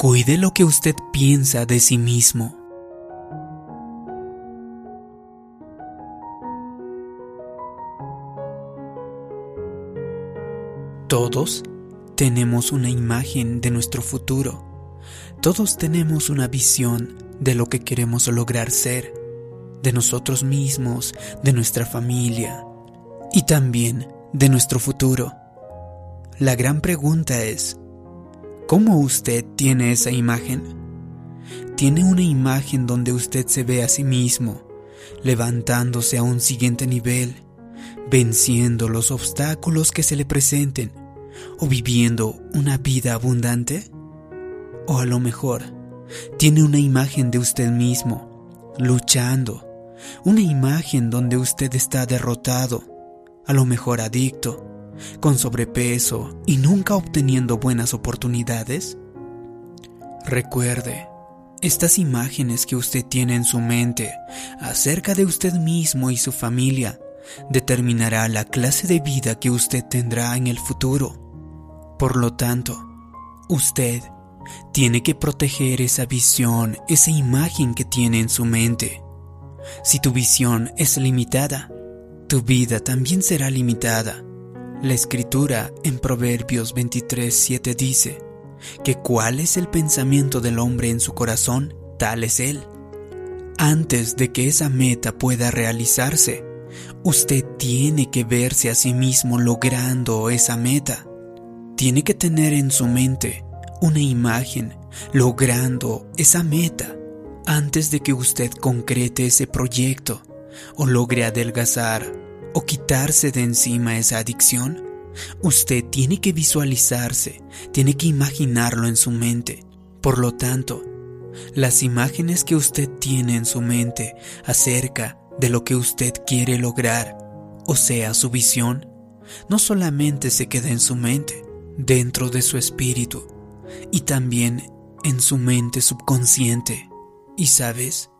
Cuide lo que usted piensa de sí mismo. Todos tenemos una imagen de nuestro futuro. Todos tenemos una visión de lo que queremos lograr ser, de nosotros mismos, de nuestra familia y también de nuestro futuro. La gran pregunta es, ¿cómo usted tiene esa imagen? ¿Tiene una imagen donde usted se ve a sí mismo, levantándose a un siguiente nivel, venciendo los obstáculos que se le presenten o viviendo una vida abundante? O a lo mejor, tiene una imagen de usted mismo, luchando, una imagen donde usted está derrotado, a lo mejor adicto, con sobrepeso y nunca obteniendo buenas oportunidades? Recuerde, estas imágenes que usted tiene en su mente acerca de usted mismo y su familia determinará la clase de vida que usted tendrá en el futuro. Por lo tanto, usted tiene que proteger esa visión, esa imagen que tiene en su mente. Si tu visión es limitada, tu vida también será limitada. La escritura en Proverbios 23:7 dice que cuál es el pensamiento del hombre en su corazón, tal es él. Antes de que esa meta pueda realizarse, usted tiene que verse a sí mismo logrando esa meta. Tiene que tener en su mente una imagen logrando esa meta antes de que usted concrete ese proyecto o logre adelgazar o quitarse de encima esa adicción, usted tiene que visualizarse, tiene que imaginarlo en su mente. Por lo tanto, las imágenes que usted tiene en su mente acerca de lo que usted quiere lograr, o sea, su visión, no solamente se queda en su mente, dentro de su espíritu, y también en su mente subconsciente. Y sabes,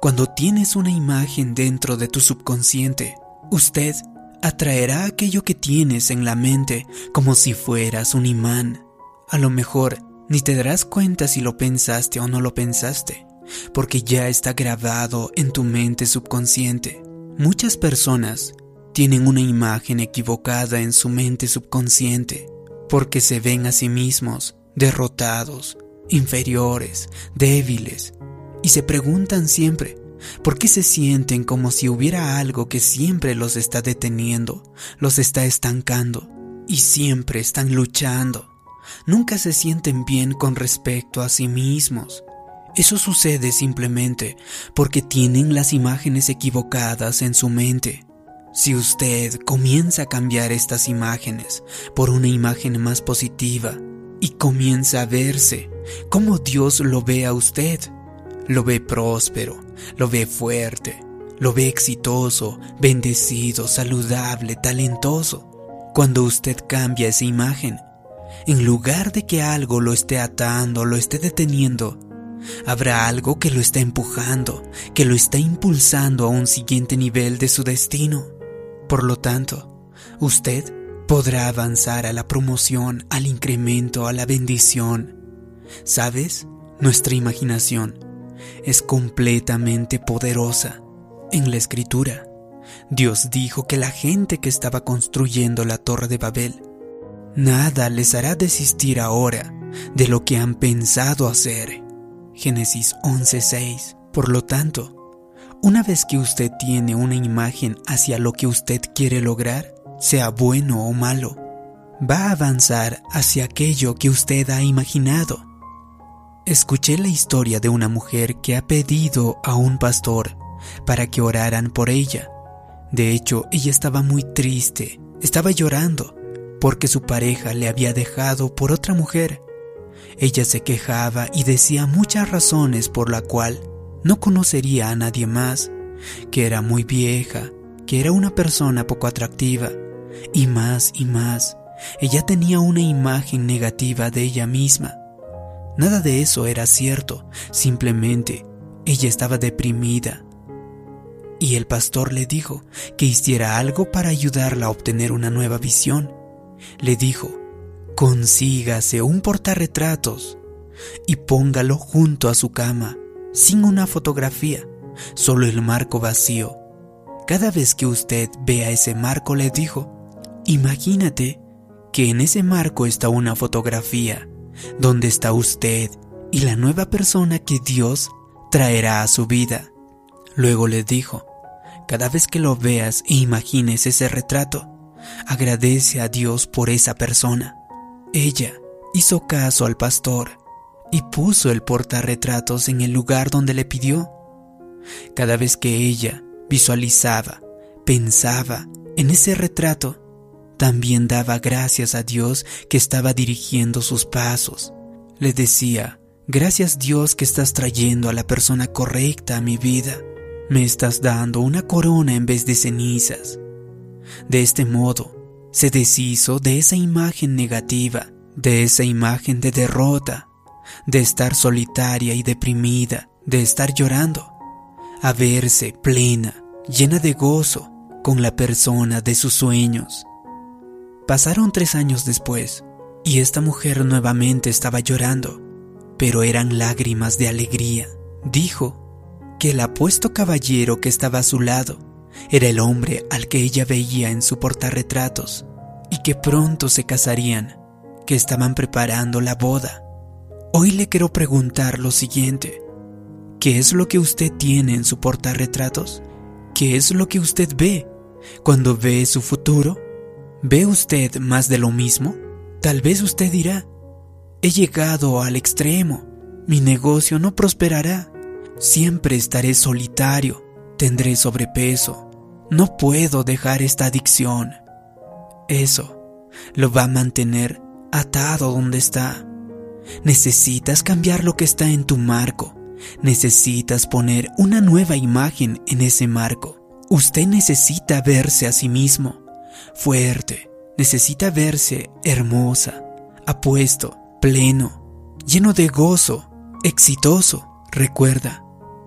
cuando tienes una imagen dentro de tu subconsciente, usted atraerá aquello que tienes en la mente como si fueras un imán. A lo mejor ni te darás cuenta si lo pensaste o no lo pensaste, porque ya está grabado en tu mente subconsciente. Muchas personas tienen una imagen equivocada en su mente subconsciente, porque se ven a sí mismos derrotados, inferiores, débiles, y se preguntan siempre, ¿por qué se sienten como si hubiera algo que siempre los está deteniendo, los está estancando, y siempre están luchando? Nunca se sienten bien con respecto a sí mismos. Eso sucede simplemente porque tienen las imágenes equivocadas en su mente. Si usted comienza a cambiar estas imágenes por una imagen más positiva, y comienza a verse como Dios lo ve a usted. Lo ve próspero, lo ve fuerte, lo ve exitoso, bendecido, saludable, talentoso. Cuando usted cambia esa imagen, en lugar de que algo lo esté atando, lo esté deteniendo, habrá algo que lo está empujando, que lo está impulsando a un siguiente nivel de su destino. Por lo tanto, usted podrá avanzar a la promoción, al incremento, a la bendición. ¿Sabes? Nuestra imaginación es completamente poderosa. En la escritura, Dios dijo que la gente que estaba construyendo la torre de Babel, nada les hará desistir ahora de lo que han pensado hacer. Génesis 11:6. Por lo tanto, una vez que usted tiene una imagen hacia lo que usted quiere lograr, sea bueno o malo, va a avanzar hacia aquello que usted ha imaginado. Escuché la historia de una mujer que ha pedido a un pastor para que oraran por ella. De hecho, ella estaba muy triste, estaba llorando, porque su pareja le había dejado por otra mujer. Ella se quejaba y decía muchas razones por la cual no conocería a nadie más, que era muy vieja, que era una persona poco atractiva, y más y más, ella tenía una imagen negativa de ella misma. Nada de eso era cierto, simplemente ella estaba deprimida. Y el pastor le dijo que hiciera algo para ayudarla a obtener una nueva visión. Le dijo, consígase un portarretratos, y póngalo junto a su cama, sin una fotografía, solo el marco vacío. Cada vez que usted vea ese marco, le dijo, imagínate que en ese marco está una fotografía, donde está usted y la nueva persona que Dios traerá a su vida. Luego le dijo, cada vez que lo veas e imagines ese retrato, agradece a Dios por esa persona. Ella hizo caso al pastor y puso el portarretratos en el lugar donde le pidió. Cada vez que ella visualizaba, pensaba en ese retrato, también daba gracias a Dios que estaba dirigiendo sus pasos. Le decía, gracias Dios que estás trayendo a la persona correcta a mi vida. Me estás dando una corona en vez de cenizas. De este modo, se deshizo de esa imagen negativa, de esa imagen de derrota, de estar solitaria y deprimida, de estar llorando, a verse plena, llena de gozo, con la persona de sus sueños. Pasaron tres años después, y esta mujer nuevamente estaba llorando, pero eran lágrimas de alegría. Dijo que el apuesto caballero que estaba a su lado era el hombre al que ella veía en su portarretratos, y que pronto se casarían, que estaban preparando la boda. Hoy le quiero preguntar lo siguiente. ¿Qué es lo que usted tiene en su portarretratos? ¿Qué es lo que usted ve cuando ve su futuro? ¿Ve usted más de lo mismo? Tal vez usted dirá, he llegado al extremo, mi negocio no prosperará, siempre estaré solitario, tendré sobrepeso, no puedo dejar esta adicción. Eso lo va a mantener atado donde está. Necesitas cambiar lo que está en tu marco. Necesitas poner una nueva imagen en ese marco. Usted necesita verse a sí mismo fuerte. Necesita verse hermosa, apuesto, pleno, lleno de gozo, exitoso. Recuerda,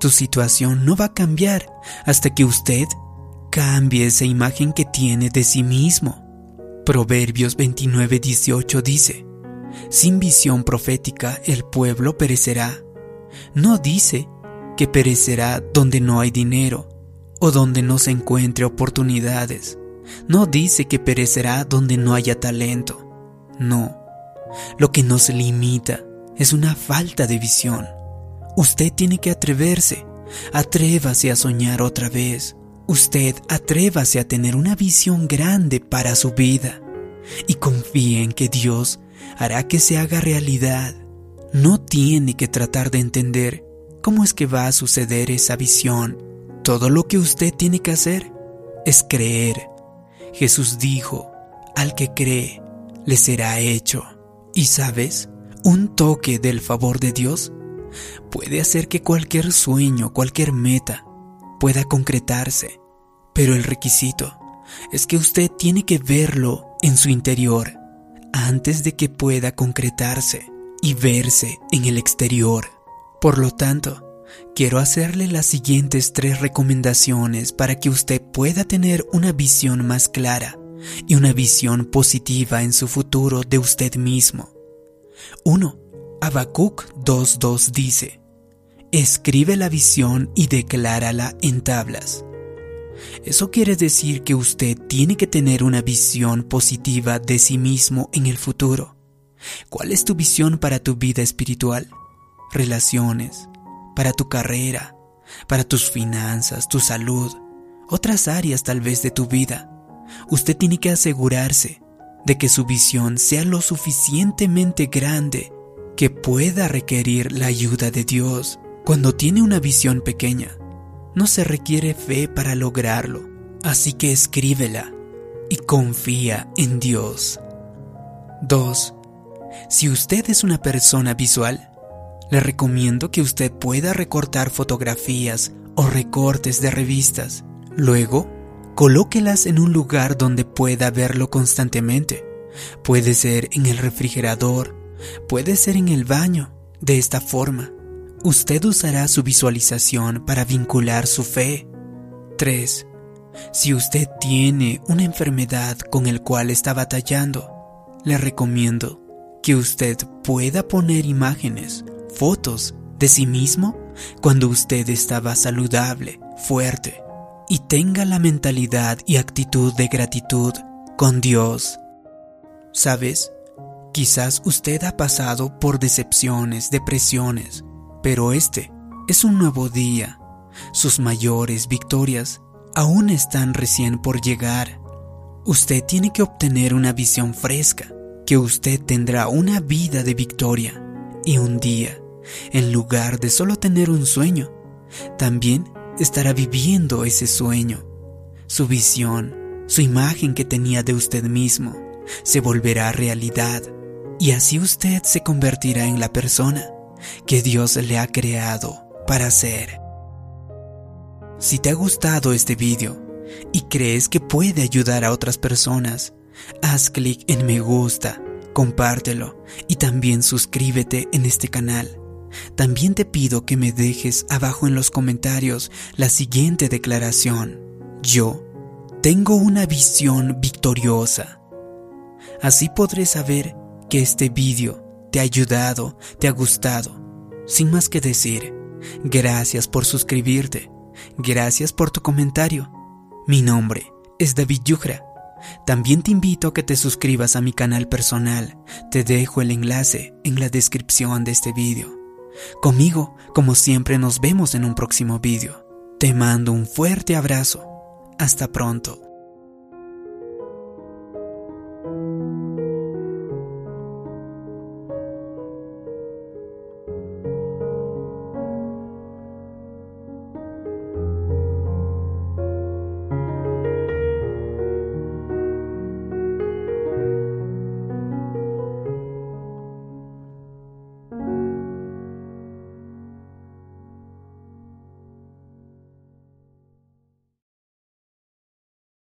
tu situación no va a cambiar hasta que usted cambie esa imagen que tiene de sí mismo. Proverbios 29:18 dice, sin visión profética el pueblo perecerá. No dice que perecerá donde no hay dinero o donde no se encuentre oportunidades. No dice que perecerá donde no haya talento. No. Lo que nos limita es una falta de visión. Usted tiene que atreverse. Atrévase a soñar otra vez. Usted atrévase a tener una visión grande para su vida. Y confíe en que Dios hará que se haga realidad. No tiene que tratar de entender cómo es que va a suceder esa visión. Todo lo que usted tiene que hacer es creer. Jesús dijo, al que cree, le será hecho. Y sabes, un toque del favor de Dios puede hacer que cualquier sueño, cualquier meta pueda concretarse. Pero el requisito es que usted tiene que verlo en su interior antes de que pueda concretarse y verse en el exterior. Por lo tanto, quiero hacerle las siguientes tres recomendaciones para que usted pueda tener una visión más clara y una visión positiva en su futuro de usted mismo. 1. Habacuc 2.2 dice, Escribe la visión y declárala en tablas. Eso quiere decir que usted tiene que tener una visión positiva de sí mismo en el futuro. ¿Cuál es tu visión para tu vida espiritual? Relaciones, para tu carrera, para tus finanzas, tu salud, otras áreas tal vez de tu vida. Usted tiene que asegurarse de que su visión sea lo suficientemente grande que pueda requerir la ayuda de Dios. Cuando tiene una visión pequeña, no se requiere fe para lograrlo, así que escríbela y confía en Dios. 2. Si usted es una persona visual, le recomiendo que usted pueda recortar fotografías o recortes de revistas. Luego, colóquelas en un lugar donde pueda verlo constantemente. Puede ser en el refrigerador, puede ser en el baño. De esta forma, usted usará su visualización para vincular su fe. 3. Si usted tiene una enfermedad con el cual está batallando, le recomiendo que usted pueda poner imágenes, fotos de sí mismo cuando usted estaba saludable, fuerte y tenga la mentalidad y actitud de gratitud con Dios. ¿Sabes? Quizás usted ha pasado por decepciones, depresiones, pero este es un nuevo día. Sus mayores victorias aún están recién por llegar. Usted tiene que obtener una visión fresca, que usted tendrá una vida de victoria y un día, en lugar de solo tener un sueño, también estará viviendo ese sueño. Su visión, su imagen que tenía de usted mismo, se volverá realidad y así usted se convertirá en la persona que Dios le ha creado para ser. Si te ha gustado este vídeo y crees que puede ayudar a otras personas, haz clic en me gusta, compártelo y también suscríbete en este canal. También te pido que me dejes abajo en los comentarios la siguiente declaración. Yo tengo una visión victoriosa. Así podré saber que este vídeo te ha ayudado, te ha gustado. Sin más que decir, gracias por suscribirte, gracias por tu comentario. Mi nombre es David Yugra. También te invito a que te suscribas a mi canal personal. Te dejo el enlace en la descripción de este vídeo. Conmigo, como siempre, nos vemos en un próximo vídeo. Te mando un fuerte abrazo. Hasta pronto.